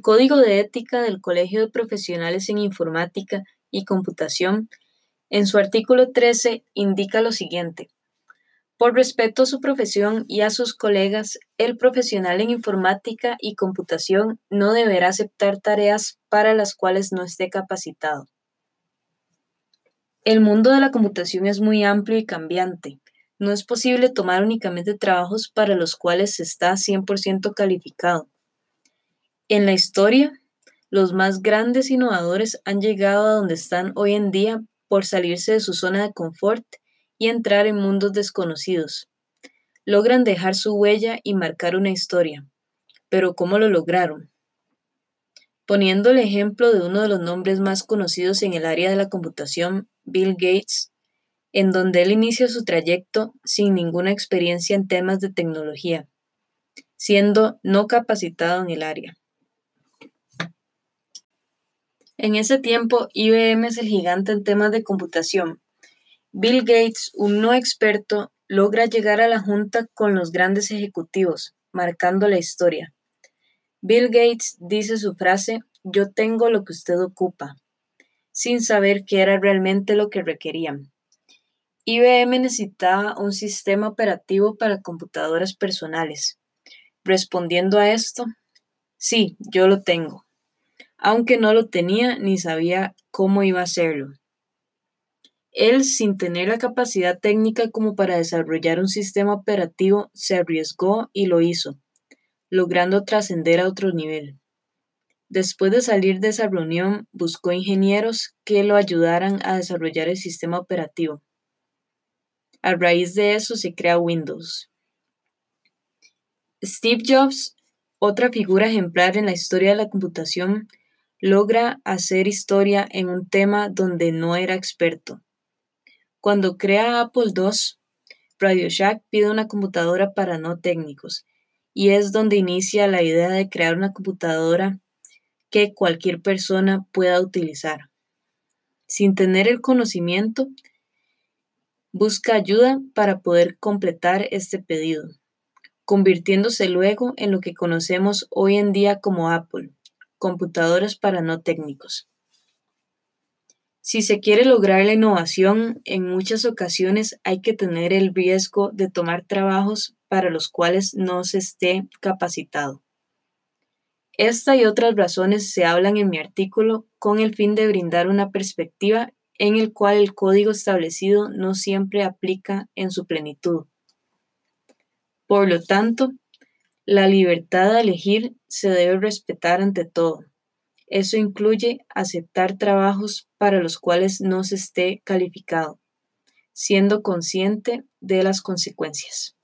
Código de Ética del Colegio de Profesionales en Informática y Computación, en su artículo 13, indica lo siguiente. Por respeto a su profesión y a sus colegas, el profesional en informática y computación no deberá aceptar tareas para las cuales no esté capacitado. El mundo de la computación es muy amplio y cambiante. No es posible tomar únicamente trabajos para los cuales se está 100% calificado. En la historia, los más grandes innovadores han llegado a donde están hoy en día por salirse de su zona de confort y entrar en mundos desconocidos. Logran dejar su huella y marcar una historia. Pero ¿cómo lo lograron? Poniendo el ejemplo de uno de los nombres más conocidos en el área de la computación, Bill Gates, en donde él inicia su trayecto sin ninguna experiencia en temas de tecnología, siendo no capacitado en el área. En ese tiempo, IBM es el gigante en temas de computación. Bill Gates, un no experto, logra llegar a la junta con los grandes ejecutivos, marcando la historia. Bill Gates dice su frase, yo tengo lo que usted ocupa, sin saber qué era realmente lo que requerían. IBM necesitaba un sistema operativo para computadoras personales. Respondiendo a esto, sí, yo lo tengo aunque no lo tenía ni sabía cómo iba a hacerlo. Él, sin tener la capacidad técnica como para desarrollar un sistema operativo, se arriesgó y lo hizo, logrando trascender a otro nivel. Después de salir de esa reunión, buscó ingenieros que lo ayudaran a desarrollar el sistema operativo. A raíz de eso se crea Windows. Steve Jobs, otra figura ejemplar en la historia de la computación, logra hacer historia en un tema donde no era experto. Cuando crea Apple II, Radio Shack pide una computadora para no técnicos y es donde inicia la idea de crear una computadora que cualquier persona pueda utilizar. Sin tener el conocimiento, busca ayuda para poder completar este pedido, convirtiéndose luego en lo que conocemos hoy en día como Apple computadoras para no técnicos. Si se quiere lograr la innovación, en muchas ocasiones hay que tener el riesgo de tomar trabajos para los cuales no se esté capacitado. Esta y otras razones se hablan en mi artículo con el fin de brindar una perspectiva en el cual el código establecido no siempre aplica en su plenitud. Por lo tanto, la libertad de elegir se debe respetar ante todo. Eso incluye aceptar trabajos para los cuales no se esté calificado, siendo consciente de las consecuencias.